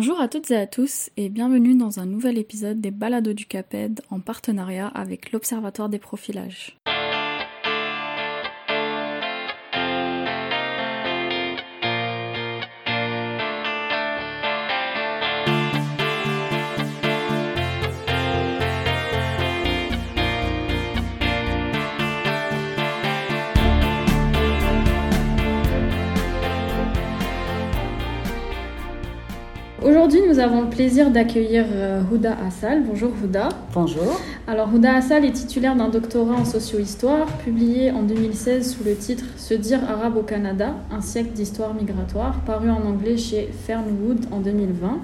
Bonjour à toutes et à tous et bienvenue dans un nouvel épisode des Balados du CAPED en partenariat avec l'Observatoire des profilages. Nous avons le plaisir d'accueillir euh, Houda Assal. Bonjour Houda. Bonjour. Alors Houda Assal est titulaire d'un doctorat en socio-histoire publié en 2016 sous le titre Se dire arabe au Canada, un siècle d'histoire migratoire, paru en anglais chez Fernwood en 2020.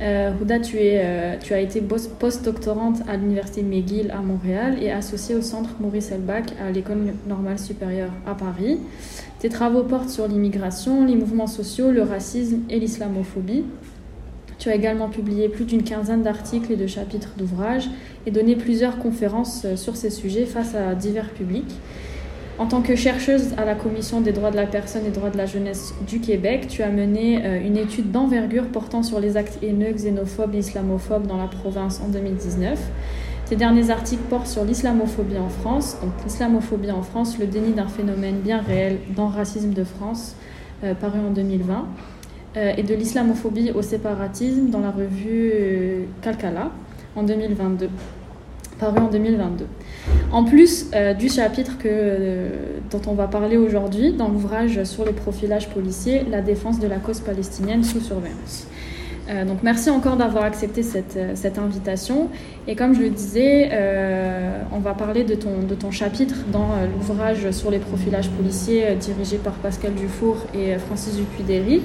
Euh, Houda, tu, es, euh, tu as été post-doctorante à l'Université McGill à Montréal et associée au Centre Maurice Elbach à l'École normale supérieure à Paris. Tes travaux portent sur l'immigration, les mouvements sociaux, le racisme et l'islamophobie. Tu as également publié plus d'une quinzaine d'articles et de chapitres d'ouvrages et donné plusieurs conférences euh, sur ces sujets face à divers publics. En tant que chercheuse à la Commission des droits de la personne et droits de la jeunesse du Québec, tu as mené euh, une étude d'envergure portant sur les actes haineux, xénophobes et islamophobes dans la province en 2019. Tes derniers articles portent sur l'islamophobie en France. Donc l'islamophobie en France, le déni d'un phénomène bien réel dans Racisme de France, euh, paru en 2020, euh, et de l'islamophobie au séparatisme dans la revue Calcala en 2022, paru en 2022. En plus euh, du chapitre que, euh, dont on va parler aujourd'hui dans l'ouvrage sur le profilage policier, la défense de la cause palestinienne sous surveillance. Euh, donc merci encore d'avoir accepté cette, cette, invitation. Et comme je le disais, on va parler de ton, de ton chapitre dans l'ouvrage sur les profilages policiers dirigé par Pascal Dufour et Francis Dupuy-Derry.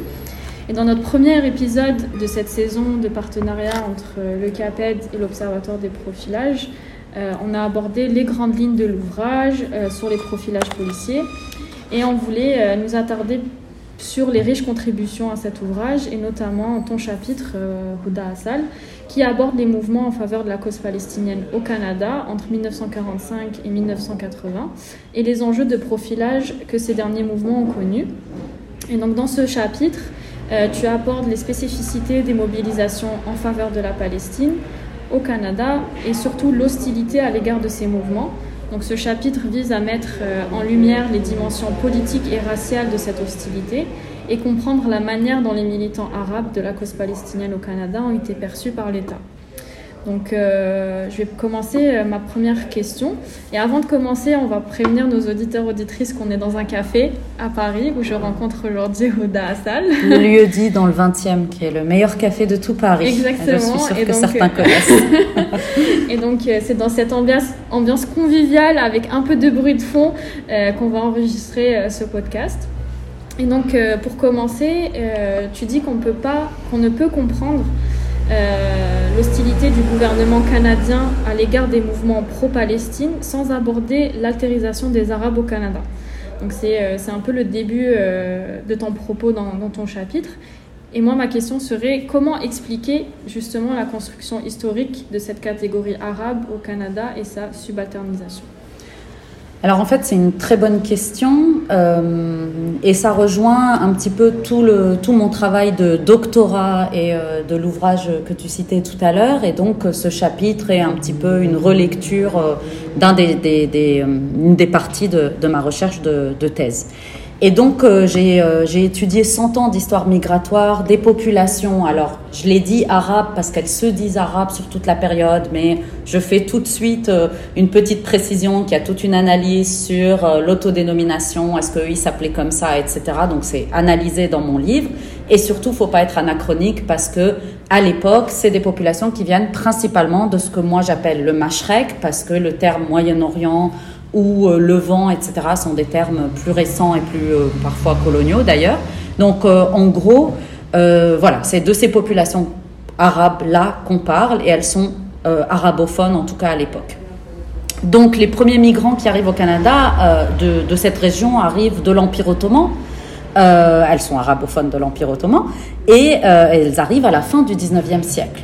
Et dans notre premier épisode de cette saison de partenariat entre le CAPED et l'Observatoire des profilages, euh, on a abordé les grandes lignes de l'ouvrage euh, sur les profilages policiers et on voulait euh, nous attarder sur les riches contributions à cet ouvrage et notamment ton chapitre, Houda Assal, qui aborde les mouvements en faveur de la cause palestinienne au Canada entre 1945 et 1980 et les enjeux de profilage que ces derniers mouvements ont connus. Et donc dans ce chapitre, tu abordes les spécificités des mobilisations en faveur de la Palestine, au Canada et surtout l'hostilité à l'égard de ces mouvements. Donc ce chapitre vise à mettre euh, en lumière les dimensions politiques et raciales de cette hostilité et comprendre la manière dont les militants arabes de la cause palestinienne au Canada ont été perçus par l'État. Donc, euh, je vais commencer euh, ma première question. Et avant de commencer, on va prévenir nos auditeurs auditrices qu'on est dans un café à Paris où je rencontre aujourd'hui Oda Assal. Le lieu dit dans le 20e, qui est le meilleur café de tout Paris. Exactement. Je suis sûre que certains euh, connaissent. et donc, c'est dans cette ambiance, ambiance, conviviale avec un peu de bruit de fond qu'on va enregistrer ce podcast. Et donc, pour commencer, tu dis qu'on peut pas, qu'on ne peut comprendre euh, l'hostilité du gouvernement canadien à l'égard des mouvements pro-Palestine sans aborder l'altérisation des Arabes au Canada. Donc c'est euh, un peu le début euh, de ton propos dans, dans, ton chapitre. Et moi, ma question serait comment expliquer justement la construction historique de cette catégorie arabe au Canada et sa subalternisation? Alors en fait, c'est une très bonne question euh, et ça rejoint un petit peu tout, le, tout mon travail de doctorat et euh, de l'ouvrage que tu citais tout à l'heure. Et donc ce chapitre est un petit peu une relecture euh, d'un des, des, des, des parties de, de, ma recherche de, de thèse. Et donc, euh, euh, j'ai étudié 100 ans d'histoire migratoire des populations. Alors, je l'ai dit arabes parce qu'elles se disent arabes sur toute la période, mais je fais tout de suite euh, une petite précision qui a toute une analyse sur l'autodénomination, est-ce qu'ils s'appelaient comme ça, etc. Donc, c'est analysé dans mon livre. Et surtout, faut pas être anachronique parce que à l'époque, c'est des populations qui viennent principalement de ce que moi j'appelle le mashrek, parce que le terme Moyen-Orient ou euh, le vent, etc., sont des termes plus récents et plus euh, parfois coloniaux d'ailleurs. Donc euh, en gros, voilà, c'est de ces populations arabes-là qu'on parle et elles sont arabophones en tout cas à l'époque. Donc les premiers migrants qui arrivent au Canada de, cette région arrivent de l'Empire ottoman. elles sont arabophones de l'Empire ottoman et elles arrivent à la fin du 19e siècle.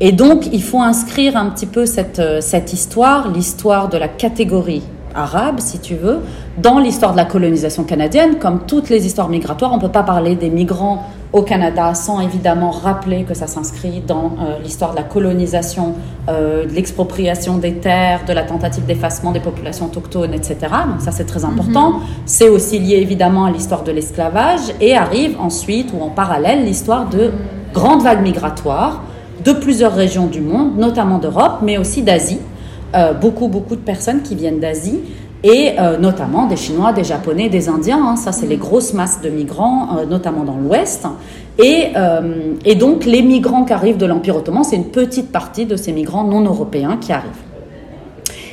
Et donc, il faut inscrire un petit peu cette histoire, l'histoire de la catégorie arabe, si tu veux, dans l'histoire de la colonisation canadienne. Comme toutes les histoires migratoires, on ne peut pas parler des migrants au Canada, sans évidemment rappeler que ça s'inscrit dans euh, l'histoire de la colonisation, euh, de l'expropriation des terres, de la tentative d'effacement des populations autochtones, etc. Donc ça c'est très important. Mhm. C'est aussi lié évidemment à l'histoire de l'esclavage et arrive ensuite ou en parallèle l'histoire de grandes vagues migratoires de plusieurs régions du monde, notamment d'Europe, mais aussi d'Asie. Euh, beaucoup, beaucoup de personnes qui viennent d'Asie et euh, notamment des Chinois, des Japonais, des Indiens. Hein. ça, c'est les grosses masses de migrants, euh, notamment dans l'Ouest. Et, donc, les migrants qui arrivent de l'Empire ottoman, c'est une petite partie de ces migrants non européens qui arrivent.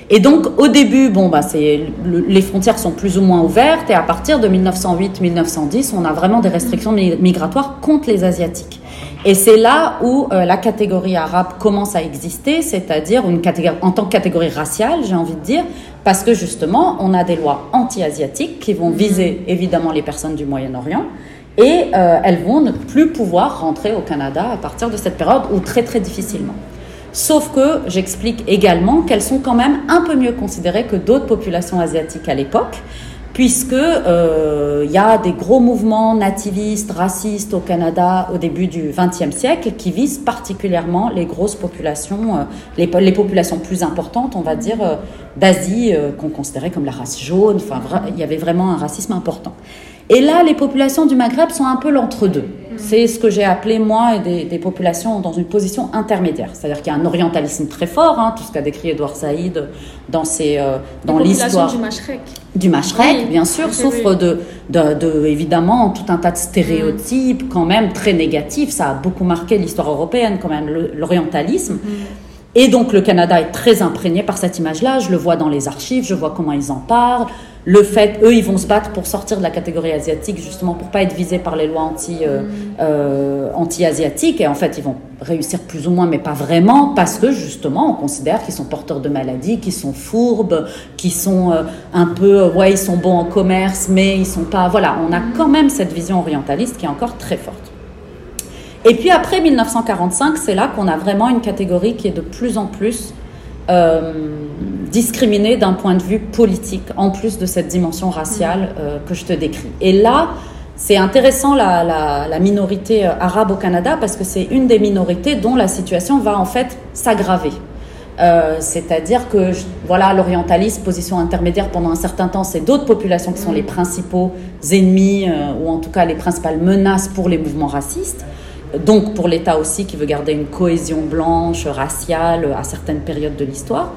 Et donc, au début, bon, bah, c'est, les frontières sont plus ou moins ouvertes, et à partir de 1908-1910, on a vraiment des restrictions migratoires contre les Asiatiques. Et c'est là où euh, la catégorie arabe commence à exister, c'est-à-dire une catégorie, en tant que catégorie raciale, j'ai envie de dire, parce que justement, on a des lois anti-asiatiques qui vont viser évidemment les personnes du Moyen-Orient. Et euh, elles vont ne plus pouvoir rentrer au Canada à partir de cette période ou très très difficilement. Sauf que j'explique également qu'elles sont quand même un peu mieux considérées que d'autres populations asiatiques à l'époque, puisque euh, il y a des gros mouvements nativistes, racistes au Canada au début du XXe siècle qui visent particulièrement les grosses populations, euh, les, les, populations plus importantes, on va dire, euh, d'Asie, qu'on considérait comme la race jaune. Enfin, il y avait vraiment un racisme important. Et là, les populations du Maghreb sont un peu l'entre-deux. C'est ce que j'ai appelé, moi, des, des, populations dans une position intermédiaire. C'est-à-dire qu'il y a un orientalisme très fort, hein, tout ce qu'a décrit Edouard Saïd dans, ses, euh, dans l'histoire. du Mashrek. Du Mashrek, bien sûr, souffre de, de, de, évidemment, tout un tas de stéréotypes, mm. quand même, très négatifs. Ça a beaucoup marqué l'histoire européenne, quand même, l'orientalisme. Mm. Et donc, le Canada est très imprégné par cette image-là. Je le vois dans les archives, je vois comment ils en parlent le fait, eux, ils vont se battre pour sortir de la catégorie asiatique, justement pour pas être visés par les lois anti, euh, mm. euh, anti-asiatiques. Et en fait, ils vont réussir plus ou moins, mais pas vraiment, parce que justement, on considère qu'ils sont porteurs de maladies, qu'ils sont fourbes, qu'ils sont euh, un peu, ouais, ils sont bons en commerce, mais ils sont pas. Voilà, on a mm. quand même cette vision orientaliste qui est encore très forte. Et puis après 1945, c'est là qu'on a vraiment une catégorie qui est de plus en plus euh, discriminée d'un point de vue politique, en plus de cette dimension raciale mm. euh, que je te décris. Et là, c'est intéressant la, la, minorité euh, arabe au Canada parce que c'est une des minorités dont la situation va en fait s'aggraver. Euh, c'est-à-dire que voilà l'orientalisme, position intermédiaire pendant un certain temps, c'est d'autres populations qui sont mm. les principaux ennemis ou en tout cas les principales menaces pour les mouvements racistes donc pour l'État aussi qui veut garder une cohésion blanche, raciale à certaines périodes de l'histoire.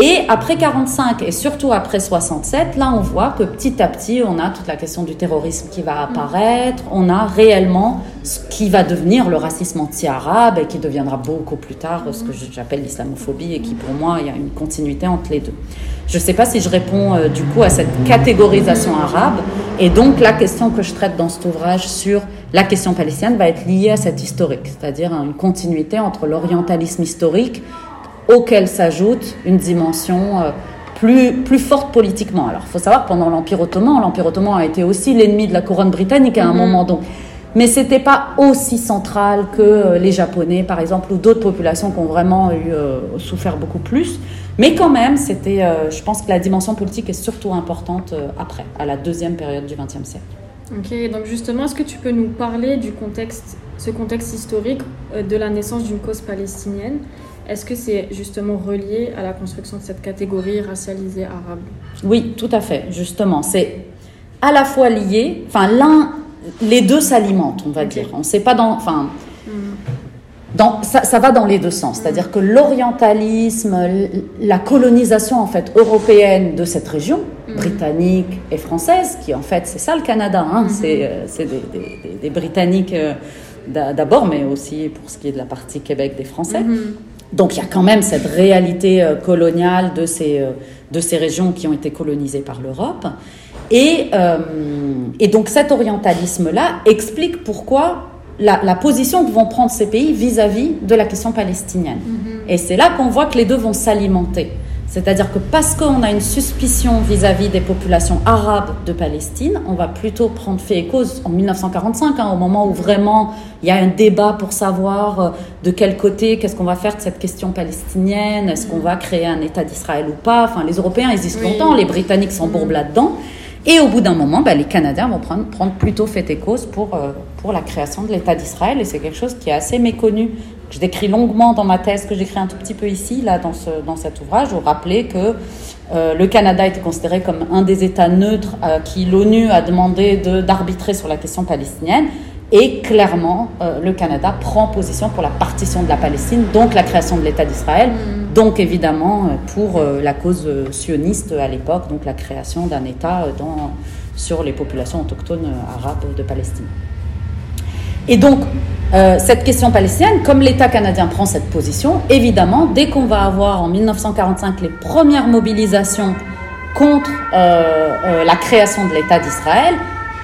Et après 45 et surtout après 67, là on voit que petit à petit on a toute la question du terrorisme qui va apparaître, on a réellement ce qui va devenir le racisme anti-arabe et qui deviendra beaucoup plus tard ce que j'appelle l'islamophobie et qui pour moi il y a une continuité entre les deux. Je ne sais pas si je réponds euh, du coup à cette catégorisation arabe. Et donc la question que je traite dans cet ouvrage sur la question palestinienne va être liée à cette historique, c'est-à-dire une continuité entre l'orientalisme historique auquel s'ajoute une dimension euh, plus, plus forte politiquement. Alors, il faut savoir, pendant l'Empire ottoman, l'Empire ottoman a été aussi l'ennemi de la couronne britannique à un mhm. moment. Donc, mais c'était pas aussi central que euh, les Japonais, par exemple, ou d'autres populations qui ont vraiment eu, euh, souffert beaucoup plus. Mais quand même, c'était, je pense que la dimension politique est surtout importante après, à la deuxième période du XXe siècle. Ok, donc justement, est-ce que tu peux nous parler du contexte, ce contexte historique de la naissance d'une cause palestinienne Est-ce que c'est justement relié à la construction de cette catégorie racialisée arabe Oui, tout à fait, justement. C'est à la fois lié, enfin, l'un, les deux s'alimentent, on va dire. On ne sait pas dans. Enfin, hmm ça, va dans les deux sens, c'est-à-dire que l'orientalisme, la colonisation en fait européenne de cette région, mm. britannique et française, qui en fait c'est ça le Canada, hein, mm-hmm. c'est euh, des, Britanniques euh, d'abord, mais aussi pour ce qui est de la partie Québec des Français. Donc il y a quand même cette réalité euh, coloniale de ces, de ces régions qui ont été colonisées par l'Europe. Et, et donc cet orientalisme-là explique pourquoi la, position que vont prendre ces pays vis-à-vis de la question palestinienne. Mm-hmm. Et c'est là qu'on voit que les deux vont s'alimenter. C'est-à-dire que parce qu'on a une suspicion vis-à-vis des populations arabes de Palestine, on va plutôt prendre fait et cause en 1945, hein, au moment où vraiment il y a un débat pour savoir euh, de quel côté, qu'est-ce qu'on va faire de cette question palestinienne, est-ce qu'on va créer un État d'Israël ou pas. Enfin, les Européens existent longtemps, les Britanniques s'embourbent là-dedans. Et au bout d'un moment, bah, les Canadiens vont prendre, prendre plutôt fait et cause pour, euh, pour la création de l'État d'Israël. Et c'est quelque chose qui est assez méconnu. Je décris longuement dans ma thèse, que j'écris un tout petit peu ici, là, dans, ce, dans cet ouvrage, où rappeler que euh, le Canada était considéré comme un des États neutres à qui l'ONU a demandé d'arbitrer sur la question palestinienne. Et clairement, euh, le Canada prend position pour la partition de la Palestine, donc la création de l'État d'Israël, mm. donc évidemment euh, pour la cause sioniste à l'époque, donc la création d'un État dans, sur les populations autochtones arabes de Palestine. Et donc, euh, cette question palestinienne, comme l'État canadien prend cette position, évidemment, dès qu'on va avoir en 1945 les premières mobilisations contre euh, euh, la création de l'État d'Israël,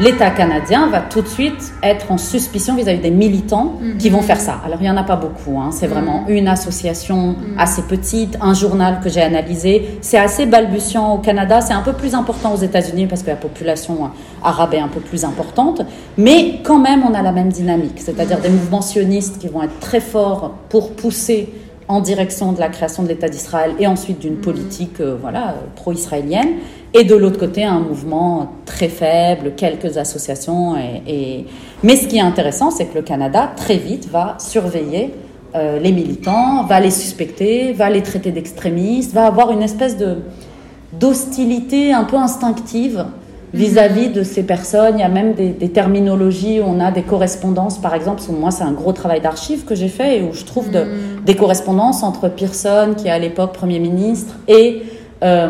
l'État canadien va tout de suite être en suspicion vis-à-vis des militants qui vont faire ça. Alors il n'y en a pas beaucoup, hein. c'est vraiment mhm. une association mhm. assez petite, un journal que j'ai analysé. C'est assez balbutiant au Canada, c'est un peu plus important aux États-Unis parce que la population arabe est un peu plus importante, mais quand même on a la même dynamique, c'est-à-dire des mouvements sionistes qui vont être très forts pour pousser en direction de la création de l'État d'Israël et ensuite d'une mhm. politique euh, voilà, pro-israélienne et de l'autre côté un mouvement très faible, quelques associations. Et, Mais ce qui est intéressant, c'est que le Canada, très vite, va surveiller euh, les militants, va les suspecter, va les traiter d'extrémistes, va avoir une espèce de d'hostilité un peu instinctive vis-à-vis de ces personnes. Il y a même des, terminologies où on a des correspondances, par exemple. Moi, c'est un gros travail d'archives que j'ai fait et où je trouve de, mm. des correspondances entre Pearson, qui est à l'époque Premier ministre, et euh,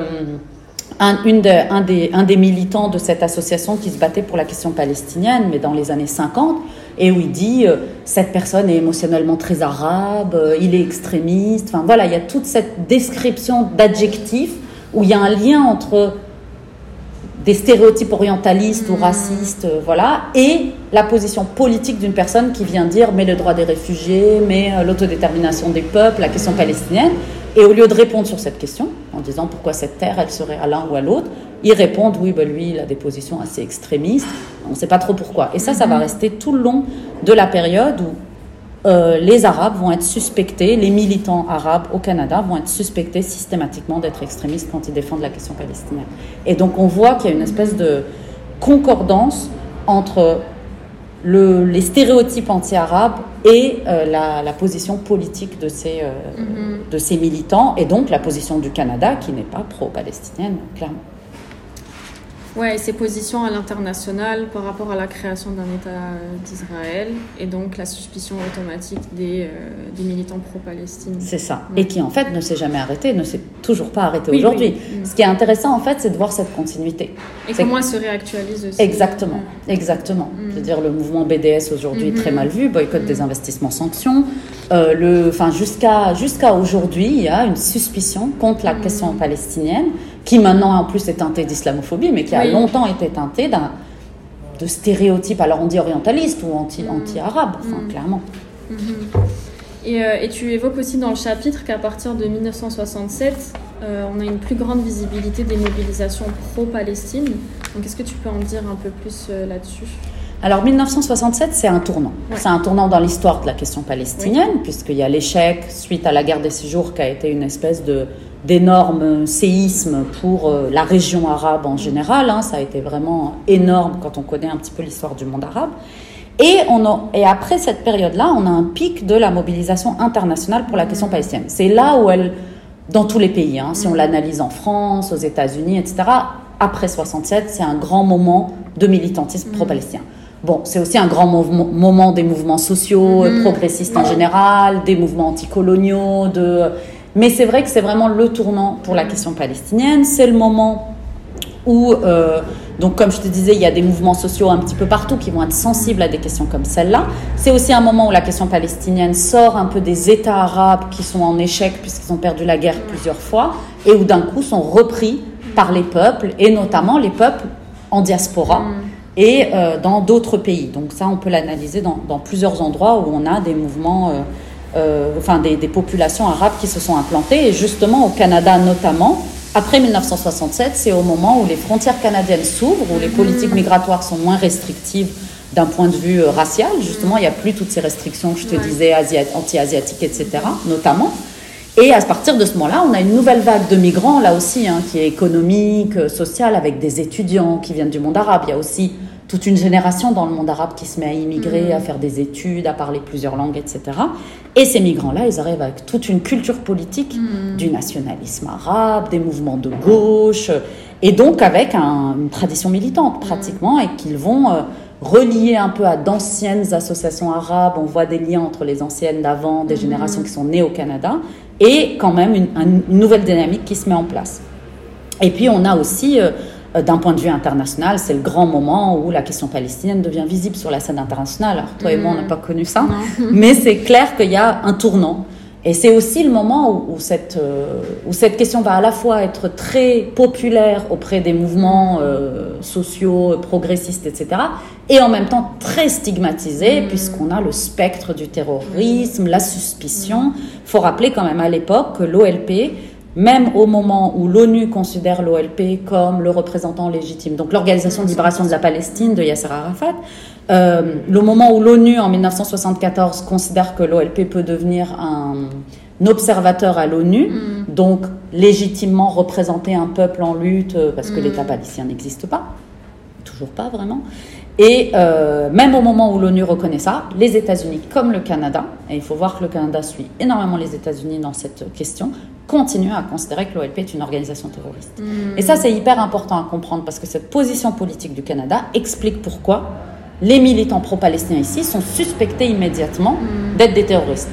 un, une un, des, un, des, militants de cette association qui se battait pour la question palestinienne, mais dans les années 50, et où il dit euh, cette personne est émotionnellement très arabe, euh, il est extrémiste. Enfin voilà, il y a toute cette description d'adjectifs où il y a un lien entre des stéréotypes orientalistes ou racistes, euh, voilà, et la position politique d'une personne qui vient dire mais le droit des réfugiés, mais l'autodétermination des peuples, la question palestinienne. Et au lieu de répondre sur cette question, en disant pourquoi cette terre, elle serait à l'un ou à l'autre, ils répondent oui, ben lui, il a des positions assez extrémistes, on ne sait pas trop pourquoi. Et ça, ça va mhm. rester tout le long de la période où euh, les Arabes vont être suspectés, les militants arabes au Canada vont être suspectés systématiquement d'être extrémistes quand ils défendent la question palestinienne. Et donc on voit qu'il y a une espèce de concordance entre les stéréotypes anti-arabes et euh, la, position politique de ces, euh, mm-hmm. de ces militants, et donc la position du Canada qui n'est pas pro-palestinienne, clairement. Ouais, et ses positions à l'international par rapport à la création d'un État d'Israël et donc la suspicion automatique des, euh, des militants pro-Palestine. C'est ça. Et qui en fait ne s'est jamais arrêté, ne s'est toujours pas arrêté aujourd'hui. Mm. Ce qui est intéressant en fait, c'est de voir cette continuité. Et comment elle se réactualise aussi. Exactement, mm. exactement. Mm. Je veux dire, le mouvement BDS aujourd'hui est très mm-hmm. mal vu, boycott des investissements sanctions. Euh, le, enfin, jusqu'à jusqu'à aujourd'hui, il y a une suspicion contre la question palestinienne qui maintenant en plus est teintée d'islamophobie, mais qui a longtemps été teintée d'un de stéréotypes, alors on dit orientaliste ou anti, mm. anti-arabe, enfin, mm. clairement. Mm-hmm. Et, euh, et, tu évoques aussi dans le chapitre qu'à partir de 1967, euh, on a une plus grande visibilité des mobilisations pro-Palestine. Donc est-ce que tu peux en dire un peu plus euh, là-dessus? Alors 1967, c'est un tournant. C'est un tournant dans l'histoire de la question palestinienne, puisqu'il y a l'échec suite à la guerre des six jours qui a été une espèce de d'énormes séismes pour euh, la région arabe en général. Hein. ça a été vraiment énorme quand on connaît un petit peu l'histoire du monde arabe. Et, on et après cette période-là, on a un pic de la mobilisation internationale pour la question palestinienne. C'est là où elle, dans tous les pays, hein, si on l'analyse en France, aux États-Unis, etc., après 67, c'est un grand moment de militantisme mm. pro-palestinien. Bon, c'est aussi un grand moment des mouvements sociaux, mm. progressistes en général, des mouvements anticoloniaux, de mais c'est vrai que c'est vraiment le tournant pour la question palestinienne. C'est le moment où, euh, donc comme je te disais, il y a des mouvements sociaux un petit peu partout qui vont être sensibles à des questions comme celle-là. C'est aussi un moment où la question palestinienne sort un peu des États arabes qui sont en échec puisqu'ils ont perdu la guerre plusieurs fois et où d'un coup sont repris par les peuples et notamment les peuples en diaspora. Mm. Et euh, dans d'autres pays. Donc ça, on peut l'analyser dans, dans, plusieurs endroits où on a des mouvements euh, euh, enfin des, populations arabes qui se sont implantées. Et justement, au Canada notamment, après 1967, c'est au moment où les frontières canadiennes s'ouvrent, où les mhm. politiques migratoires sont moins restrictives d'un point de vue euh, racial. Justement, il n'y a plus toutes ces restrictions que je te disais, anti-asiatiques, etc., notamment. Et à partir de ce moment-là, on a une nouvelle vague de migrants, là aussi, hein, qui est économique, euh, sociale, avec des étudiants qui viennent du monde arabe. Il y a aussi toute une génération dans le monde arabe qui se met à immigrer, Mm. à faire des études, à parler plusieurs langues, etc. Et ces migrants-là, ils arrivent avec toute une culture politique Mm. du nationalisme arabe, des mouvements de gauche, et donc avec un- une tradition militante pratiquement, et qu'ils vont euh, relier un peu à d'anciennes associations arabes. On voit des liens entre les anciennes d'avant, des générations qui sont nées au Canada, et quand même une, un- une nouvelle dynamique qui se met en place. Et puis on a aussi, euh, d'un point de vue international, c'est le grand moment où la question palestinienne devient visible sur la scène internationale. Alors toi et moi, on n'a pas connu ça, mais c'est clair qu'il y a un tournant. Et c'est aussi le moment où, où cette, euh, où cette question va à la fois être très populaire auprès des mouvements euh, sociaux, progressistes, etc., et en même temps très stigmatisée, puisqu'on a le spectre du terrorisme, la suspicion. Il faut rappeler quand même à l'époque que l'OLP, même au moment où l'ONU considère l'OLP comme le représentant légitime, donc l'Organisation de libération de la Palestine de Yasser Arafat, euh, le moment où l'ONU en 1974 considère que l'OLP peut devenir un, un observateur à l'ONU, donc légitimement représenter un peuple en lutte, euh, parce que l'État palestinien n'existe pas, toujours pas vraiment. Et euh, même au moment où l'ONU reconnaît ça, les États-Unis, comme le Canada, et il faut voir que le Canada suit énormément les États-Unis dans cette question, continuent à considérer que l'OLP est une organisation terroriste. Et ça, c'est hyper important à comprendre parce que cette position politique du Canada explique pourquoi les militants pro-palestiniens ici sont suspectés immédiatement d'être des terroristes.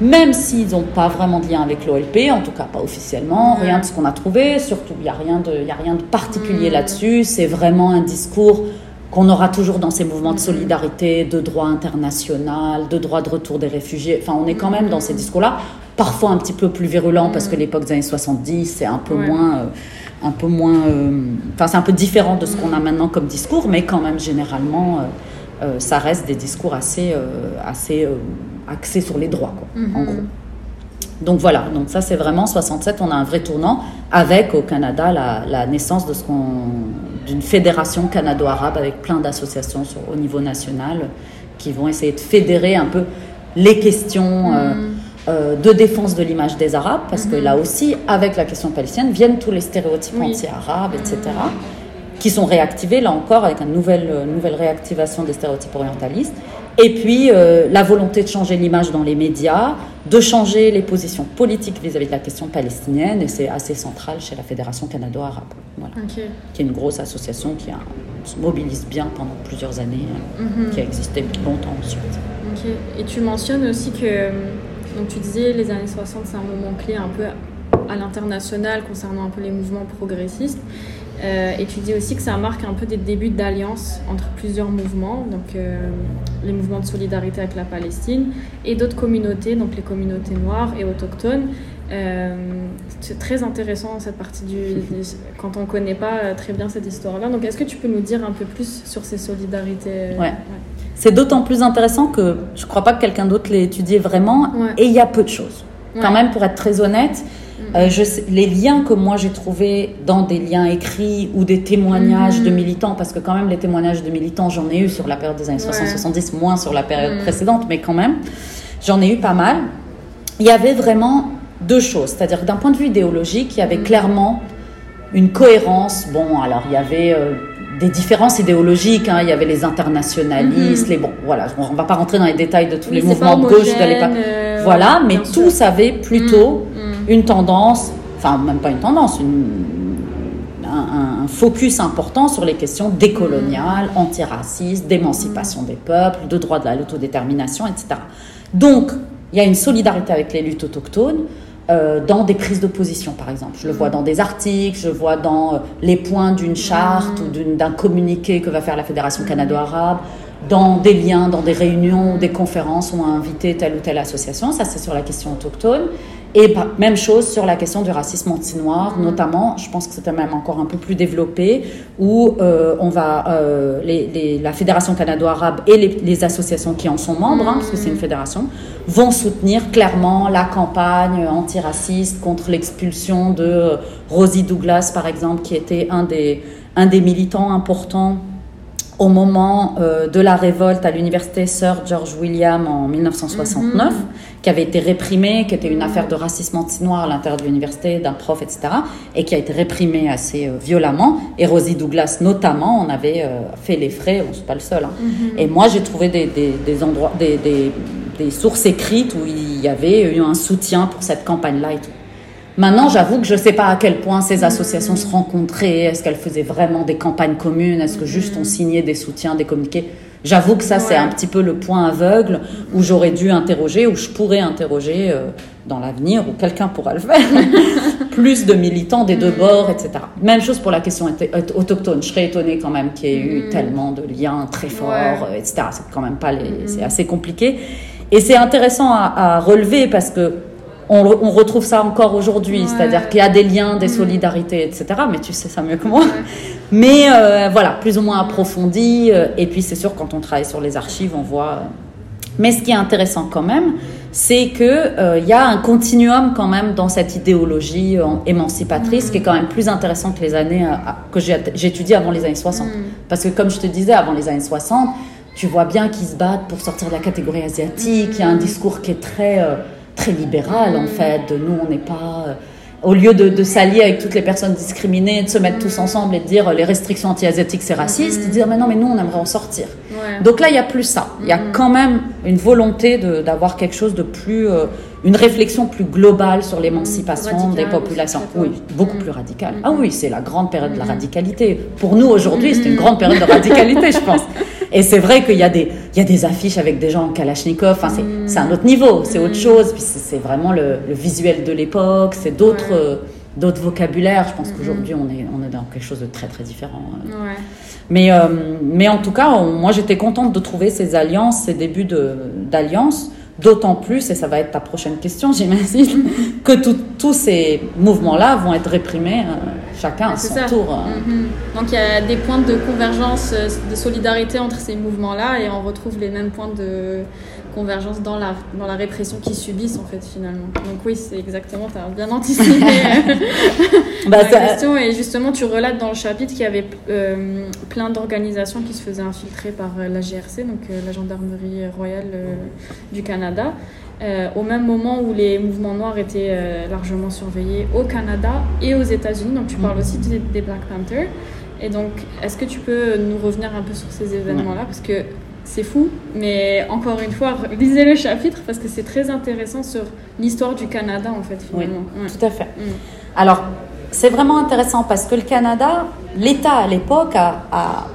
Même s'ils n'ont pas vraiment de lien avec l'OLP, en tout cas pas officiellement, rien de ce qu'on a trouvé, surtout il n'y a, rien de- il y a rien de particulier là-dessus, c'est vraiment un discours qu'on aura toujours dans ces mouvements de solidarité, de droit international, de droit de retour des réfugiés. Enfin, on est quand même dans ces discours-là, parfois un petit peu plus virulents parce que l'époque des années 70, c'est un peu Ouais. moins, euh, un peu moins, euh, enfin c'est un peu différent de ce qu'on a maintenant comme discours, mais quand même généralement, euh, ça reste des discours assez, assez axés sur les droits, quoi, en gros. Donc voilà, donc ça c'est vraiment 67, on a un vrai tournant avec au Canada la, la naissance de ce qu'on d'une fédération canado-arabe avec plein d'associations au niveau national qui vont essayer de fédérer un peu les questions euh, euh, de défense de l'image des Arabes, parce que là aussi, avec la question palestinienne, viennent tous les stéréotypes Oui. anti-arabes, etc., qui sont réactivés, là encore, avec une nouvelle, euh, nouvelle réactivation des stéréotypes orientalistes. Et puis, euh, la volonté de changer l'image dans les médias, de changer les positions politiques vis-à-vis de la question palestinienne, et c'est assez central chez la Fédération canado-arabe, voilà, Ok. qui est une grosse association qui a- se mobilise bien pendant plusieurs années, euh, Mhm. qui a existé longtemps ensuite. Ok. Et tu mentionnes aussi que, euh, donc tu disais, les années 60, c'est un moment clé un peu à l'international concernant un peu les mouvements progressistes. Euh, et tu dis aussi que ça marque un peu des débuts d'alliance entre plusieurs mouvements, donc euh, les mouvements de solidarité avec la Palestine et d'autres communautés, donc les communautés noires et autochtones. Euh, c'est très intéressant cette partie du quand on ne connaît pas très bien cette histoire-là. Donc est-ce que tu peux nous dire un peu plus sur ces solidarités Ouais. C'est d'autant plus intéressant que je ne crois pas que quelqu'un d'autre l'ait étudié vraiment, Ouais. et il y a peu de choses. Quand même, pour être très honnête, euh, je sais- les liens que moi j'ai trouvés dans des liens écrits ou des témoignages Mhm. de militants, parce que quand même les témoignages de militants, j'en ai eu sur la période des années Ouais. 60-70, moins sur la période Mhm. précédente, mais quand même, j'en ai eu pas mal. Il y avait vraiment deux choses, c'est-à-dire d'un point de vue idéologique, il y avait Mhm. clairement une cohérence. Bon, alors il y avait euh, des différences idéologiques, hein, il y avait les internationalistes, les bon, voilà, on va pas rentrer dans les détails de tous. Oui, les mouvements pas de gauche l'époque. euh, voilà, mais tous avaient plutôt Mm, mm. Une tendance, enfin même pas une tendance, une- un, un focus important sur les questions décoloniales, antiracistes, d'émancipation des peuples, de droit de la- l'autodétermination, etc. Donc, il y a une solidarité avec les luttes autochtones. euh, dans des prises de position, par exemple. Je le vois dans des articles, je vois dans euh, les points d'une charte ou d'un communiqué que va faire la Fédération canado-arabe, dans des liens, dans des réunions des conférences où on a invité telle ou telle association. Ça, c'est sur la question autochtone. Et par- même chose sur la question du racisme anti-noir, notamment, je pense que c'était même encore un peu plus développé, où euh, on va, euh, les, les- la Fédération canado-arabe et les, les associations qui en sont membres, hein, parce que c'est une fédération, vont soutenir clairement la campagne antiraciste contre l'expulsion de euh, Rosie Douglas, par exemple, qui était un des, un des militants importants au moment euh, de la révolte à l'université Sir George William en 1969, mhm. qui avait été réprimée, qui était une affaire de racisme anti-noir à l'intérieur de l'université, d'un prof, etc., et qui a été réprimée assez euh, violemment. Et Rosie Douglas, notamment, on avait euh, fait les frais, on n'est pas le seul. Hein. Mhm. Et moi, j'ai trouvé des, des, des endroits, des, des, sources écrites où il y avait eu un soutien pour cette campagne-là et tout. Maintenant, j'avoue que je ne sais pas à quel point ces associations se rencontraient. Est-ce qu'elles faisaient vraiment des campagnes communes? Est-ce que juste on signait des soutiens, des communiqués? J'avoue que ça, c'est un petit peu le point aveugle où j'aurais dû interroger, où je pourrais interroger euh, dans l'avenir, où quelqu'un pourra le faire, plus de militants des deux bords, etc. Même chose pour la question autochtone. Je serais étonnée quand même qu'il y ait eu mm. tellement de liens très forts, euh, etc. C'est quand même pas les... C'est assez compliqué. Et c'est intéressant à, à relever parce que on, retrouve ça encore aujourd'hui, c'est-à-dire qu'il y a des liens, des mm. solidarités, etc. Mais tu sais ça mieux que moi. Mais euh, voilà, plus ou moins approfondi. Euh, et puis c'est sûr, quand on travaille sur les archives, on voit. Euh. Mais ce qui est intéressant quand même, c'est que il y a un continuum quand même dans cette idéologie émancipatrice qui est quand même plus intéressant que les années que j'ai étudié avant les années 60. Mm. Parce que comme je te disais, avant les années 60, tu vois bien qu'ils se battent pour sortir de la catégorie asiatique. Il y a un discours qui est très très libéral en fait. Nous, on n'est pas euh, au lieu de, s'allier avec toutes les personnes discriminées, de se mettre tous ensemble et de dire euh, les restrictions anti-asiatiques c'est raciste, de dire mais non, mais nous on aimerait en sortir. Donc là, il n'y a plus ça. Il y a quand même une volonté d'avoir quelque chose de plus, euh, une réflexion plus globale sur l'émancipation des populations. Oui, beaucoup plus radicale. Ah oui, c'est la grande période de la radicalité. Pour nous aujourd'hui, c'est une grande période de radicalité, je pense. Et c'est vrai qu'il y, a des, il y a des affiches avec des gens en Kalachnikov. Enfin, c'est un autre niveau, c'est autre mm. chose. Puis c'est vraiment le, visuel de l'époque, c'est d'autres. d'autres vocabulaires. Je pense mm-hmm. qu'aujourd'hui, on est, on est dans quelque chose de très, très différent. Ouais. Mais, euh, mais en tout cas, moi, j'étais contente de trouver ces alliances, ces débuts d'alliances. D'autant plus, et ça va être ta prochaine question, j'imagine, que tous ces mouvements-là vont être réprimés euh, chacun à son tour. Euh. Mm-hmm. Donc il y a des points de convergence, euh, de solidarité entre ces mouvements-là, et on retrouve les mêmes points de convergence dans la, dans la répression qu'ils subissent en fait finalement. Donc oui, c'est exactement, tu as bien anticipé bah, la question et justement tu relates dans le chapitre qu'il y avait plein d'organisations qui se faisaient infiltrer par la GRC, donc la gendarmerie royale du Canada, euh, au même moment où les mouvements noirs étaient euh, largement surveillés au Canada et aux États-Unis. Donc tu parles aussi des, Black Panthers. Et donc, est-ce que tu peux nous revenir un peu sur ces événements-là? Parce que c'est fou, mais encore une fois, lisez le chapitre parce que c'est très intéressant sur l'histoire du Canada, en fait, finalement. Oui, tout à fait. Mm. Alors, c'est vraiment intéressant parce que le Canada, l'État à l'époque a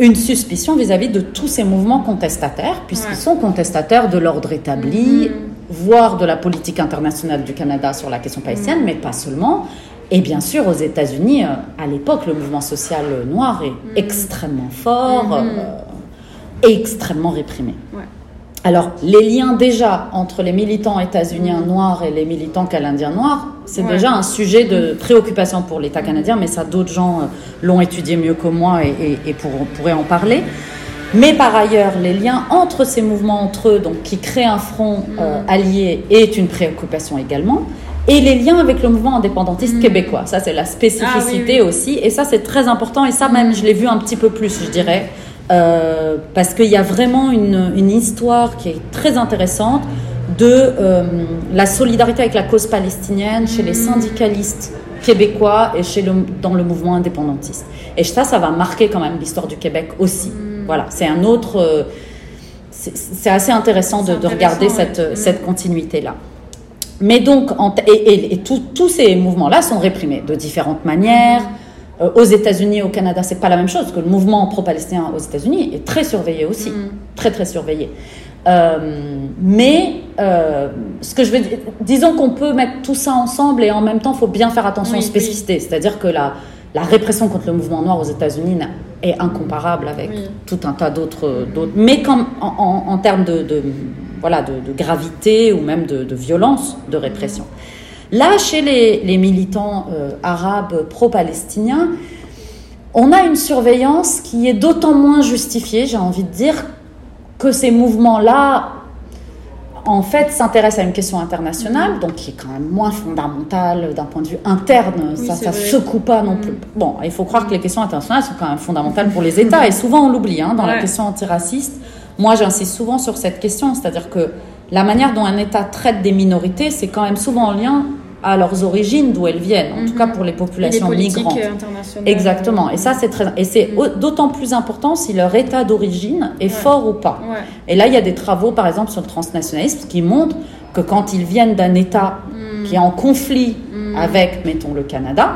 une suspicion vis-à-vis de tous ces mouvements contestataires, puisqu'ils sont contestataires de l'ordre établi, mm-hmm. voire de la politique internationale du Canada sur la question palestinienne, mm. mais pas seulement. Et bien sûr, aux États-Unis, euh, à l'époque, le mouvement social noir est mm. extrêmement fort euh, et extrêmement réprimé. Alors, les liens déjà entre les militants états-uniens noirs et les militants canadiens noirs, c'est déjà un sujet de préoccupation pour l'État canadien, mais ça, d'autres gens euh, l'ont étudié mieux que moi et, pourraient en parler. Mais par ailleurs, les liens entre ces mouvements entre eux, donc qui créent un front euh, mm. allié, est une préoccupation également. Et les liens avec le mouvement indépendantiste mm. québécois, ça c'est la spécificité ah aussi. Et ça c'est très important. Et ça même, je l'ai vu un petit peu plus, je dirais. Euh, parce qu'il y a vraiment une, une, histoire qui est très intéressante de euh, la solidarité avec la cause palestinienne chez les syndicalistes québécois et chez le, dans le mouvement indépendantiste. Et ça, ça va marquer quand même l'histoire du Québec aussi. Mm. Voilà, c'est un autre... Euh, c'est assez intéressant de, de regarder cette, mm. cette continuité-là. Mais donc, et, et, tous ces mouvements-là sont réprimés de différentes manières. Mm. Euh, aux États-Unis, au Canada, c'est pas la même chose, parce que le mouvement pro-palestinien aux États-Unis est très surveillé aussi, mm. très très surveillé. Euh, mais euh, ce que je veux dire, disons qu'on peut mettre tout ça ensemble et en même temps, il faut bien faire attention aux spécificités. C'est-à-dire que la, la répression contre le mouvement noir aux États-Unis est incomparable avec tout un tas d'autres. Mais comme en, en, termes de, de voilà, de, de, gravité ou même de, de violence de répression. Là, chez les, militants euh, arabes pro-palestiniens, on a une surveillance qui est d'autant moins justifiée, j'ai envie de dire, que ces mouvements-là, en fait, s'intéresse à une question internationale, donc qui est quand même moins fondamentale d'un point de vue interne. ça ne secoue pas non plus. Bon, il faut croire que les questions internationales sont quand même fondamentales pour les États, et souvent on l'oublie hein, dans la question antiraciste. Moi, j'insiste souvent sur cette question, c'est-à-dire que la manière dont un État traite des minorités, c'est quand même souvent en lien à leurs origines, d'où elles viennent, en tout cas mhm. pour les populations et les migrantes. Internationales. Exactement. Et ça, c'est très, et c'est mhm. d'autant plus important si leur état d'origine est fort ou pas. Et là, il y a des travaux, par exemple, sur le transnationalisme qui montrent que quand ils viennent d'un État mhm. qui est en conflit avec, mettons, le Canada,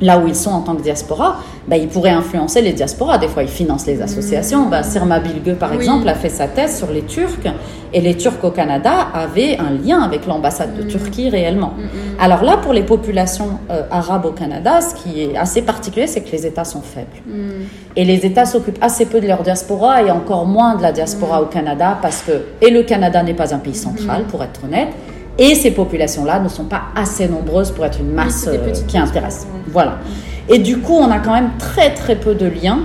là où ils sont en tant que diaspora, bah, ils pourraient influencer les diasporas. Des fois, ils financent les associations. Bah, Sirma Bilge, par exemple, a fait sa thèse sur les Turcs. Et les Turcs au Canada avaient un lien avec l'ambassade de mm. Turquie réellement. Mm, mm. Alors là, pour les populations euh, arabes au Canada, ce qui est assez particulier, c'est que les États sont faibles. Et les États s'occupent assez peu de leur diaspora et encore moins de la diaspora au Canada parce que, et le Canada n'est pas un pays central, pour être honnête, et ces populations-là ne sont pas assez nombreuses pour être une masse euh, qui intéresse. Voilà. Et du coup, on a quand même très très peu de liens.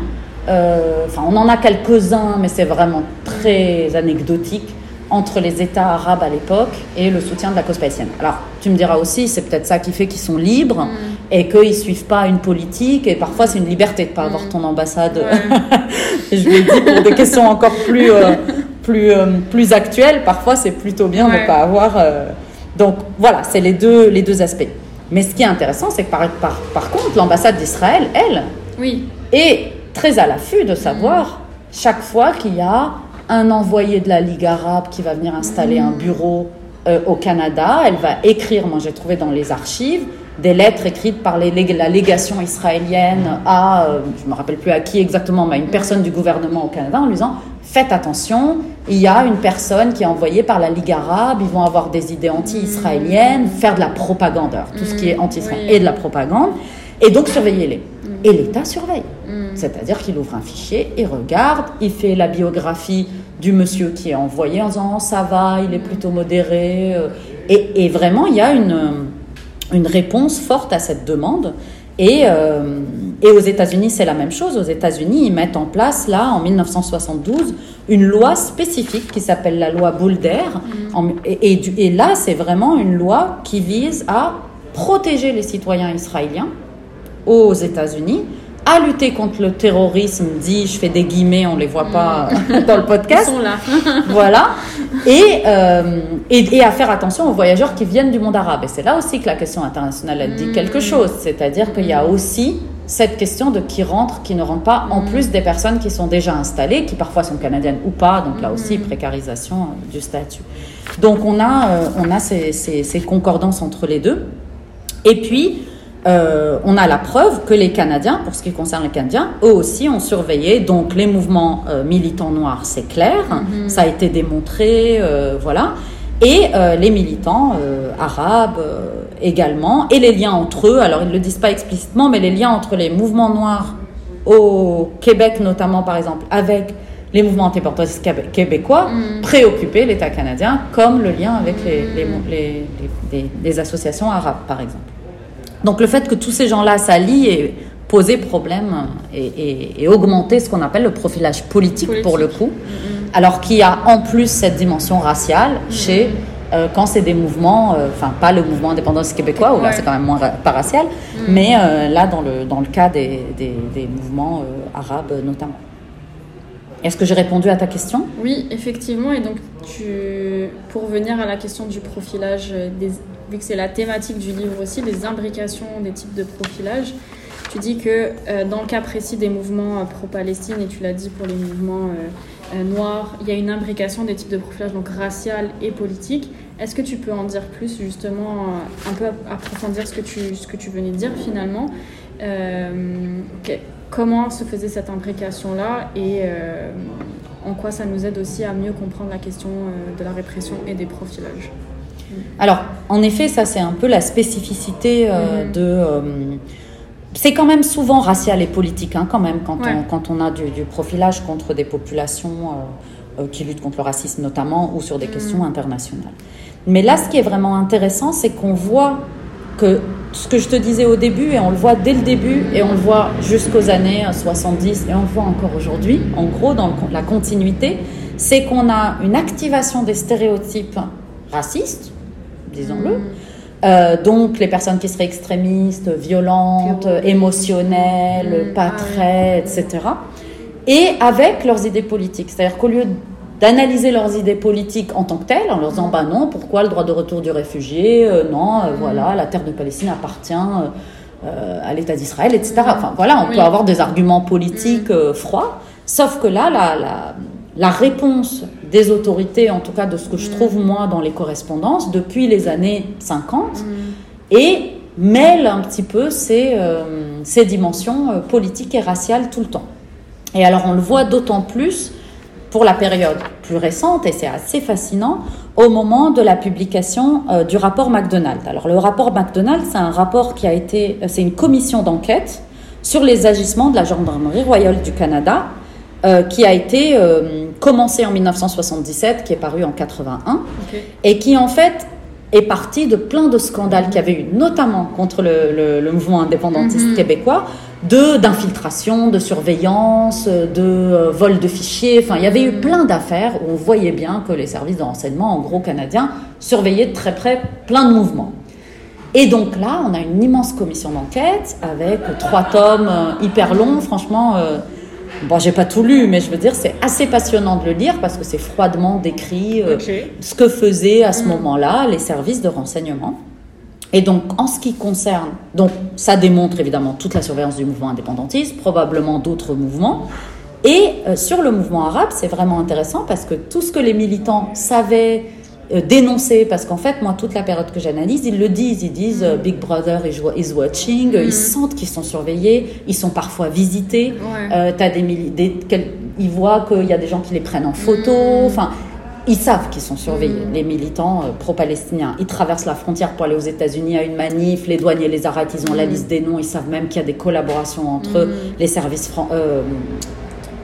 Euh, enfin, on en a quelques-uns, mais c'est vraiment très anecdotique entre les États arabes à l'époque et le soutien de la cause palestinienne. Alors, tu me diras aussi, c'est peut-être ça qui fait qu'ils sont libres mm. et qu'ils ne suivent pas une politique. Et parfois, c'est une liberté de ne pas avoir mm. ton ambassade. je l'ai dit pour des questions encore plus, euh, plus, euh, plus actuelles. Parfois, c'est plutôt bien de ne pas avoir. Euh, donc, voilà, c'est les deux, les deux aspects. Mais ce qui est intéressant, c'est que par, par, par contre, l'ambassade d'Israël, elle, oui. est très à l'affût de savoir mm. chaque fois qu'il y a un envoyé de la Ligue arabe qui va venir installer un bureau euh, au Canada. Elle va écrire, moi j'ai trouvé dans les archives, des lettres écrites par les, la légation israélienne à, euh, je ne me rappelle plus à qui exactement, mais à une personne du gouvernement au Canada en lui disant Faites attention, il y a une personne qui est envoyée par la Ligue arabe, ils vont avoir des idées anti-israéliennes, faire de la propagande, tout ce qui est anti-israélien et de la propagande, et donc surveillez-les. Et l'État surveille. C'est-à-dire qu'il ouvre un fichier, il regarde, il fait la biographie du monsieur qui est envoyé en disant ça va, il est plutôt modéré. Euh, et, vraiment, il y a une, une réponse forte à cette demande. Et, euh, et aux États-Unis, c'est la même chose. Aux États-Unis, ils mettent en place, là, en 1972, une loi spécifique qui s'appelle la loi Boulder. Mm. et, et, là, c'est vraiment une loi qui vise à protéger les citoyens israéliens aux États-Unis à lutter contre le terrorisme, dit, je fais des guillemets, on ne les voit pas mm. dans le podcast. Ils sont là. voilà. Et, euh, et, et, à faire attention aux voyageurs qui viennent du monde arabe. Et c'est là aussi que la question internationale, elle dit quelque mm. chose. C'est-à-dire qu'il y a aussi cette question de qui rentre, qui ne rentre pas, en mm. plus des personnes qui sont déjà installées, qui parfois sont canadiennes ou pas. Donc là aussi, précarisation euh, du statut. Donc on a, euh, on a ces, ces, ces concordances entre les deux. Et puis, euh, on a la preuve que les Canadiens, pour ce qui concerne les Canadiens, eux aussi ont surveillé. Donc les mouvements euh, militants noirs, c'est clair, mm-hmm. ça a été démontré, euh, voilà. Et les militants arabes également, et les liens entre eux. Alors ils ne le disent pas explicitement, mais les liens entre les mouvements noirs au Québec, notamment par exemple, avec les mouvements antiportoises québécois mm. préoccupaient l'État canadien, comme le lien avec les, mm. associations arabes, par exemple. Donc le fait que tous ces gens-là s'allient et poser problème et, augmenter ce qu'on appelle le profilage politique, pour le coup, mm-hmm. alors qu'il y a en plus cette dimension raciale mm-hmm. chez euh, quand c'est des mouvements, euh, enfin pas le mouvement indépendance québécois, où là c'est quand même moins pas racial, mm. mais euh, là dans le, dans le cas des, des, des mouvements arabes notamment. Est-ce que j'ai répondu à ta question? Oui, effectivement. Et donc, pour revenir à la question du profilage des, vu que c'est la thématique du livre aussi, des imbrications des types de profilage. Tu dis que euh, dans le cas précis des mouvements euh, pro-Palestine, et tu l'as dit pour les mouvements euh, noirs, il y a une imbrication des types de profilage, donc racial et politique. Est-ce que tu peux en dire plus, justement, un peu approfondir ce que tu, ce que tu venais de dire finalement? Comment se faisait cette imbrication-là et en quoi ça nous aide aussi à mieux comprendre la question de la répression et des profilages alors, en effet, ça c'est un peu la spécificité euh, mhm. de... Euh, c'est quand même souvent racial et politique, hein, quand même, quand, on, quand on a du, profilage contre des populations euh, qui luttent contre le racisme notamment, ou sur des mhm. questions internationales. Mais là, ce qui est vraiment intéressant, c'est qu'on voit que ce que je te disais au début, et on le voit dès le début, et on le voit jusqu'aux années 70, et on le voit encore aujourd'hui, en gros, dans la continuité, c'est qu'on a une activation des stéréotypes racistes, disons-le. Mm. Euh, donc les personnes qui seraient extrémistes, violentes, émotionnelles, Mm, pas ah très, etc. Et avec leurs idées politiques. C'est-à-dire qu'au lieu d'analyser leurs idées politiques en tant que telles, en leur disant, Mm. bah non, pourquoi le droit de retour du réfugié Euh, Non, euh, Mm. voilà, la terre de Palestine appartient euh, à l'État d'Israël, etc. Enfin voilà, on Oui. peut avoir des arguments politiques Mm. froids, sauf que là, la, la, la réponse des autorités, en tout cas de ce que je Mm. trouve moi dans les correspondances, depuis les années 50, Mm. et mêle un petit peu ces, ces dimensions politiques et raciales tout le temps. Et alors on le voit d'autant plus pour la période plus récente, et c'est assez fascinant, au moment de la publication euh, du rapport McDonald. Alors le rapport McDonald, c'est un rapport qui a été, euh, c'est une commission d'enquête sur les agissements de la gendarmerie royale du Canada, euh, qui a été euh, commencé en 1977, qui est paru en 81 Ok. et qui en fait est parti de plein de scandales qu'il y avait eu, notamment contre le, le- le mouvement indépendantiste Mhm. québécois, d'infiltration, de surveillance, de euh, vol de fichiers. Enfin, il y avait eu plein d'affaires où on voyait bien que les services de renseignement, en gros canadiens, surveillaient de très près plein de mouvements. Et donc là, on a une immense commission d'enquête avec trois tomes euh, hyper longs. Franchement, euh, bon, j'ai pas tout lu, mais je veux dire, c'est assez passionnant de le lire parce que c'est froidement décrit. euh, ce que faisaient à ce Mm. moment-là les services de renseignement. Et donc, en ce qui concerne, donc ça démontre évidemment toute la surveillance du mouvement indépendantiste, probablement d'autres mouvements. Et euh, sur le mouvement arabe, c'est vraiment intéressant parce que tout ce que les militants savaient euh, dénoncer, parce qu'en fait, moi, toute la période que j'analyse, ils le disent, ils disent euh, Big Brother is wa- is watching, euh, Mm. ils sentent qu'ils sont surveillés, ils sont parfois visités. Ouais. Euh, t'as des, des ils voient qu'il y a des gens qui les prennent en photo. Mm. Enfin, ils savent qu'ils sont surveillés, Mm. les militants euh, pro-palestiniens. Ils traversent la frontière pour aller aux États-Unis à une manif. Les douaniers les arrêtent. Ils ont la Mm. liste des noms. Ils savent même qu'il y a des collaborations entre Mm. les services euh,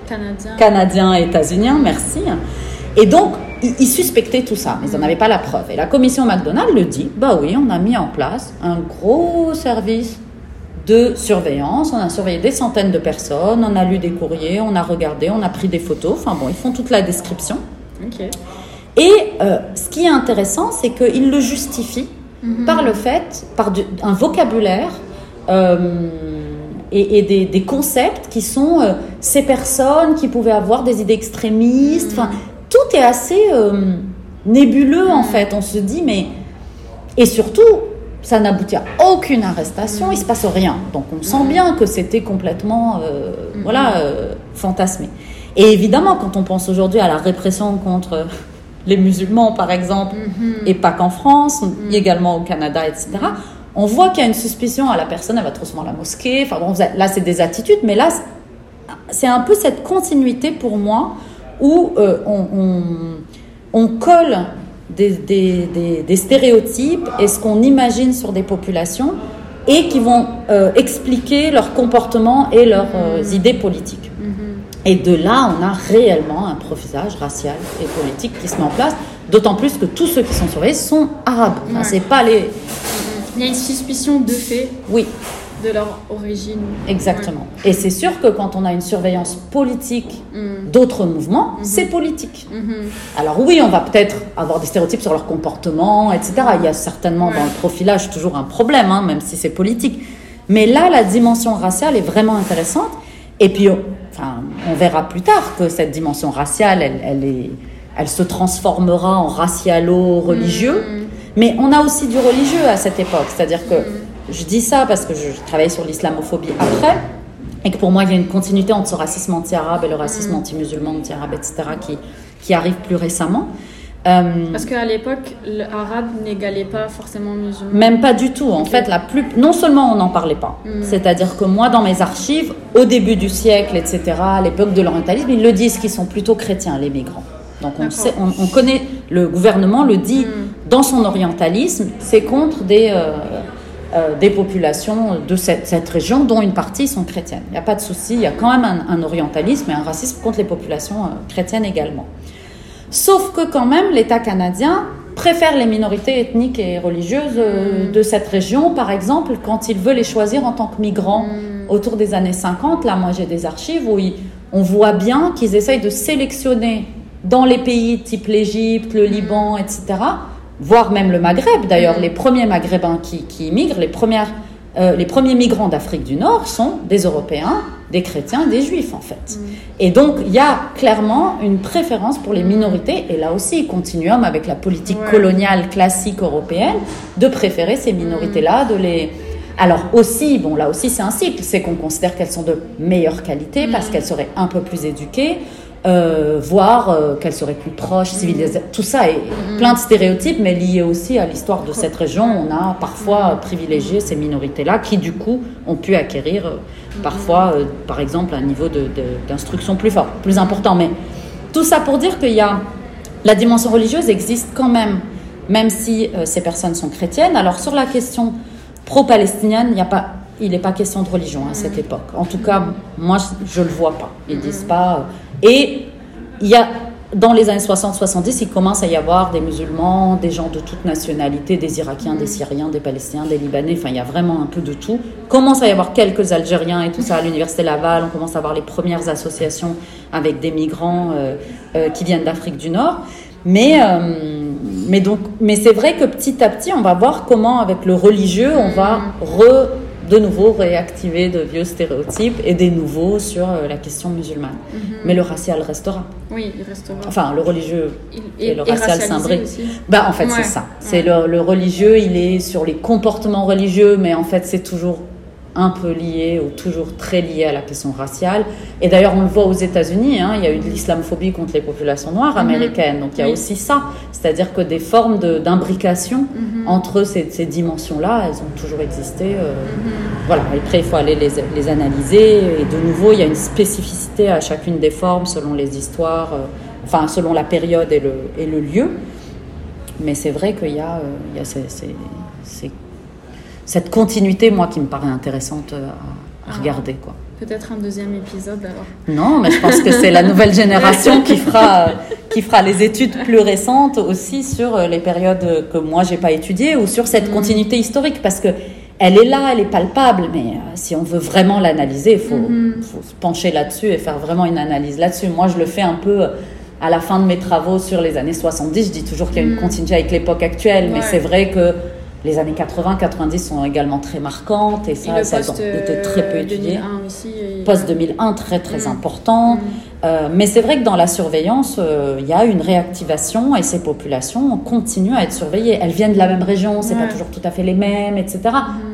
Canadien. canadiens et états-uniens. Merci. Et donc, ils, ils suspectaient tout ça, mais ils n'en avaient pas la preuve. Et la commission McDonald le dit. Bah oui, on a mis en place un gros service de surveillance. On a surveillé des centaines de personnes, on a lu des courriers, on a regardé, on a pris des photos. Enfin bon, ils font toute la description. Et euh, ce qui est intéressant, c'est qu'ils le justifient Mhm. par le fait, par du- un vocabulaire euh, et, et des, des concepts qui sont euh, ces personnes qui pouvaient avoir des idées extrémistes. Enfin, tout est assez nébuleux en Mhm. fait. On se dit, mais. Et surtout, ça n'aboutit à aucune arrestation, il se passe rien. Donc on sent Mhm. bien que c'était complètement Mhm. voilà, fantasmé. Et évidemment, quand on pense aujourd'hui à la répression contre les musulmans, par exemple, Mhm. et pas qu'en France, Mm. également au Canada, etc. On voit qu'il y a une suspicion à la personne, elle va trop souvent à la mosquée. Enfin bon, là c'est des attitudes, mais là c'est un peu cette continuité pour moi où euh, on, on- on colle des, des- des- des stéréotypes et ce qu'on imagine sur des populations et qui vont euh, expliquer leur comportement et leurs euh, idées politiques. Mhm. Et de là, on a réellement un profilage racial et politique qui se met en place, d'autant plus que tous ceux qui sont surveillés sont arabes. Enfin, Ouais. c'est pas les. Il y a une suspicion de fait Oui, de leur origine. exactement. Et c'est sûr que quand on a une surveillance politique. Mhm. d'autres mouvements, Mhm. c'est politique. Mhm. Alors oui, on va peut-être avoir des stéréotypes sur leur comportement, etc. Il y a certainement Ouais. dans le profilage toujours un problème, hein, même si c'est politique. Mais là, la dimension raciale est vraiment intéressante. Et puis, on, verra plus tard que cette dimension raciale, elle, elle, est, elle se transformera en racialo-religieux. Mhm. Mais on a aussi du religieux à cette époque. C'est-à-dire que Mhm. je dis ça parce que je travaillais sur l'islamophobie après, et que pour moi, il y a une continuité entre ce racisme anti-arabe et le racisme Mhm. anti-musulman, anti-arabe, etc., qui, qui arrive plus récemment. Euh, Parce qu'à l'époque, l'arabe n'égalait pas forcément musulman. même pas du tout. En fait, la plus... non seulement on n'en parlait pas, Mhm. c'est-à-dire que moi, dans mes archives, au début du siècle, etc., à l'époque de l'orientalisme, ils le disent qu'ils sont plutôt chrétiens, les migrants. Donc on, sait, on, on connaît, le gouvernement le dit Mhm. dans son orientalisme, c'est contre des, euh, euh, des populations de cette, cette région dont une partie sont chrétiennes. Il n'y a pas de souci, il y a quand même un, un orientalisme et un racisme contre les populations euh, chrétiennes également. Sauf que quand même, l'État canadien préfère les minorités ethniques et religieuses euh, Mm. de cette région, par exemple, quand il veut les choisir en tant que migrants. Mhm. Autour des années 50, là, moi j'ai des archives où ils- on voit bien qu'ils essayent de sélectionner dans les pays type l'Égypte, le Liban, etc., voire même le Maghreb. D'ailleurs, les premiers Maghrébins qui, qui immigrent, les, premières, euh, les premiers migrants d'Afrique du Nord sont des Européens, des chrétiens, des juifs en fait. Et donc, il y a clairement une préférence pour les minorités, et là aussi, continuum avec la politique Ouais. coloniale classique européenne, de préférer ces minorités-là, de les... Alors aussi, bon là aussi c'est un cycle, c'est qu'on considère qu'elles sont de meilleure qualité parce qu'elles seraient un peu plus éduquées, euh, voire euh, qu'elles seraient plus proches, civilisées. Tout ça est plein de stéréotypes, mais lié aussi à l'histoire de cette région. On a parfois privilégié ces minorités-là qui du coup ont pu acquérir euh, parfois, euh, par exemple, un niveau d'instruction plus fort, plus important. Mais tout ça pour dire qu'il y a la dimension religieuse existe quand même, même si ces personnes sont chrétiennes. Alors sur la question pro-palestinienne, il n'y a pas, il n'est pas question de religion à cette époque. En tout cas, moi, je ne le vois pas. Ils disent pas. Et il y a dans les années 60-70, il commence à y avoir des musulmans, des gens de toute nationalité, des Irakiens, des Syriens, des Palestiniens, des Libanais, enfin il y a vraiment un peu de tout. Commence à y avoir quelques Algériens et tout ça à l'université Laval, on commence à avoir les premières associations avec des migrants euh, euh, qui viennent d'Afrique du Nord. Mais, euh, mais, donc, mais c'est vrai que petit à petit, on va voir comment avec le religieux, on va re, de nouveau réactiver de vieux stéréotypes et des nouveaux sur euh, la question musulmane. Mais le racial restera. Oui, il restera. Enfin, le religieux Il- et le racial aussi. Bah, en fait, Ouais. c'est ça. C'est le, le religieux, il est sur les comportements religieux, mais en fait, c'est toujours un peu lié ou toujours très lié à la question raciale. Et d'ailleurs, on le voit aux États-Unis, hein, il y a eu de l'islamophobie contre les populations noires américaines. Donc, il y a Oui. aussi ça. C'est-à-dire que des formes de- d'imbrication entre ces, ces dimensions-là, elles ont toujours existé. euh, Voilà. Et après, il faut aller les, les analyser. Et de nouveau, il y a une spécificité à chacune des formes selon les histoires, euh, enfin, selon la période et le, et le lieu. Mais c'est vrai qu'il y a, euh, il y a ces- ces- ces- cette continuité, moi, qui me paraît intéressante euh, à, à Ah. regarder. Quoi. Peut-être un deuxième épisode alors. Non, mais je pense que c'est la nouvelle génération qui fera, euh, qui fera les études plus récentes aussi sur euh, les périodes que moi, j'ai pas étudiées ou sur cette continuité historique. Parce que elle est là, elle est palpable, mais euh, si on veut vraiment l'analyser, il faut, faut se pencher là-dessus et faire vraiment une analyse là-dessus. Moi, je le fais un peu à la fin de mes travaux sur les années 70. Je dis toujours qu'il y a une continuité avec l'époque actuelle, mais c'est vrai que les années 80-90 sont également très marquantes et Et ça, le ça été très peu euh, étudié. 2001 aussi. et- Post 2001, très très Mm. important. Mm. Euh, mais c'est vrai que dans la surveillance, euh, il y a une réactivation et ces populations continuent à être surveillées. Elles viennent de la même région, c'est Ouais. pas toujours tout à fait les mêmes, etc.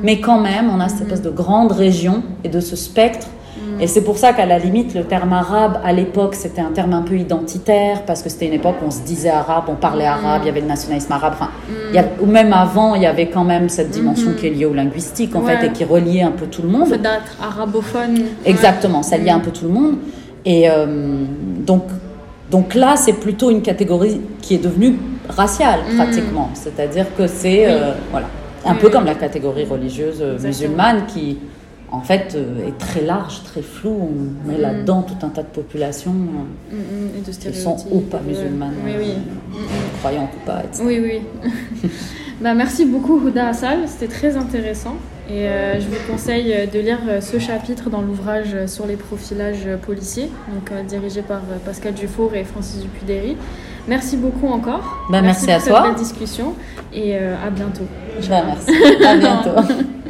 Mais quand même, on a cette espèce de grande région et de ce spectre. Et c'est pour ça qu'à la limite, le terme arabe, à l'époque, c'était un terme un peu identitaire, parce que c'était une époque où on se disait arabe, on parlait arabe, il y avait le nationalisme arabe. Enfin, il y a- ou même avant, il y avait quand même cette dimension qui est liée au linguistique, en Ouais. fait, et qui reliait un peu tout le Le monde. fait d'être arabophone. Exactement, ça lie Mm. un peu tout le monde. Et euh, donc, donc là, c'est plutôt une catégorie qui est devenue raciale, Mm. pratiquement. C'est-à-dire que c'est Oui. euh, voilà, un Oui, peu comme la catégorie religieuse euh, Exactement. musulmane qui, en fait, euh, est très large, très floue. On met Mm. là-dedans tout un tas de populations, euh, Mm, mm, de qui sont ou pas musulmanes, Oui, oui. euh, croyantes ou pas, etc. Oui, oui. bah, merci beaucoup, Houda Assal. C'était très intéressant. Et euh, je vous conseille de lire euh, ce chapitre dans l'ouvrage sur les profilages policiers, donc dirigé par Pascal Dufour et Francis Dupudéry. Merci beaucoup encore. Bah, merci à pour cette toi. belle discussion et à bientôt. Bah, merci. À bientôt.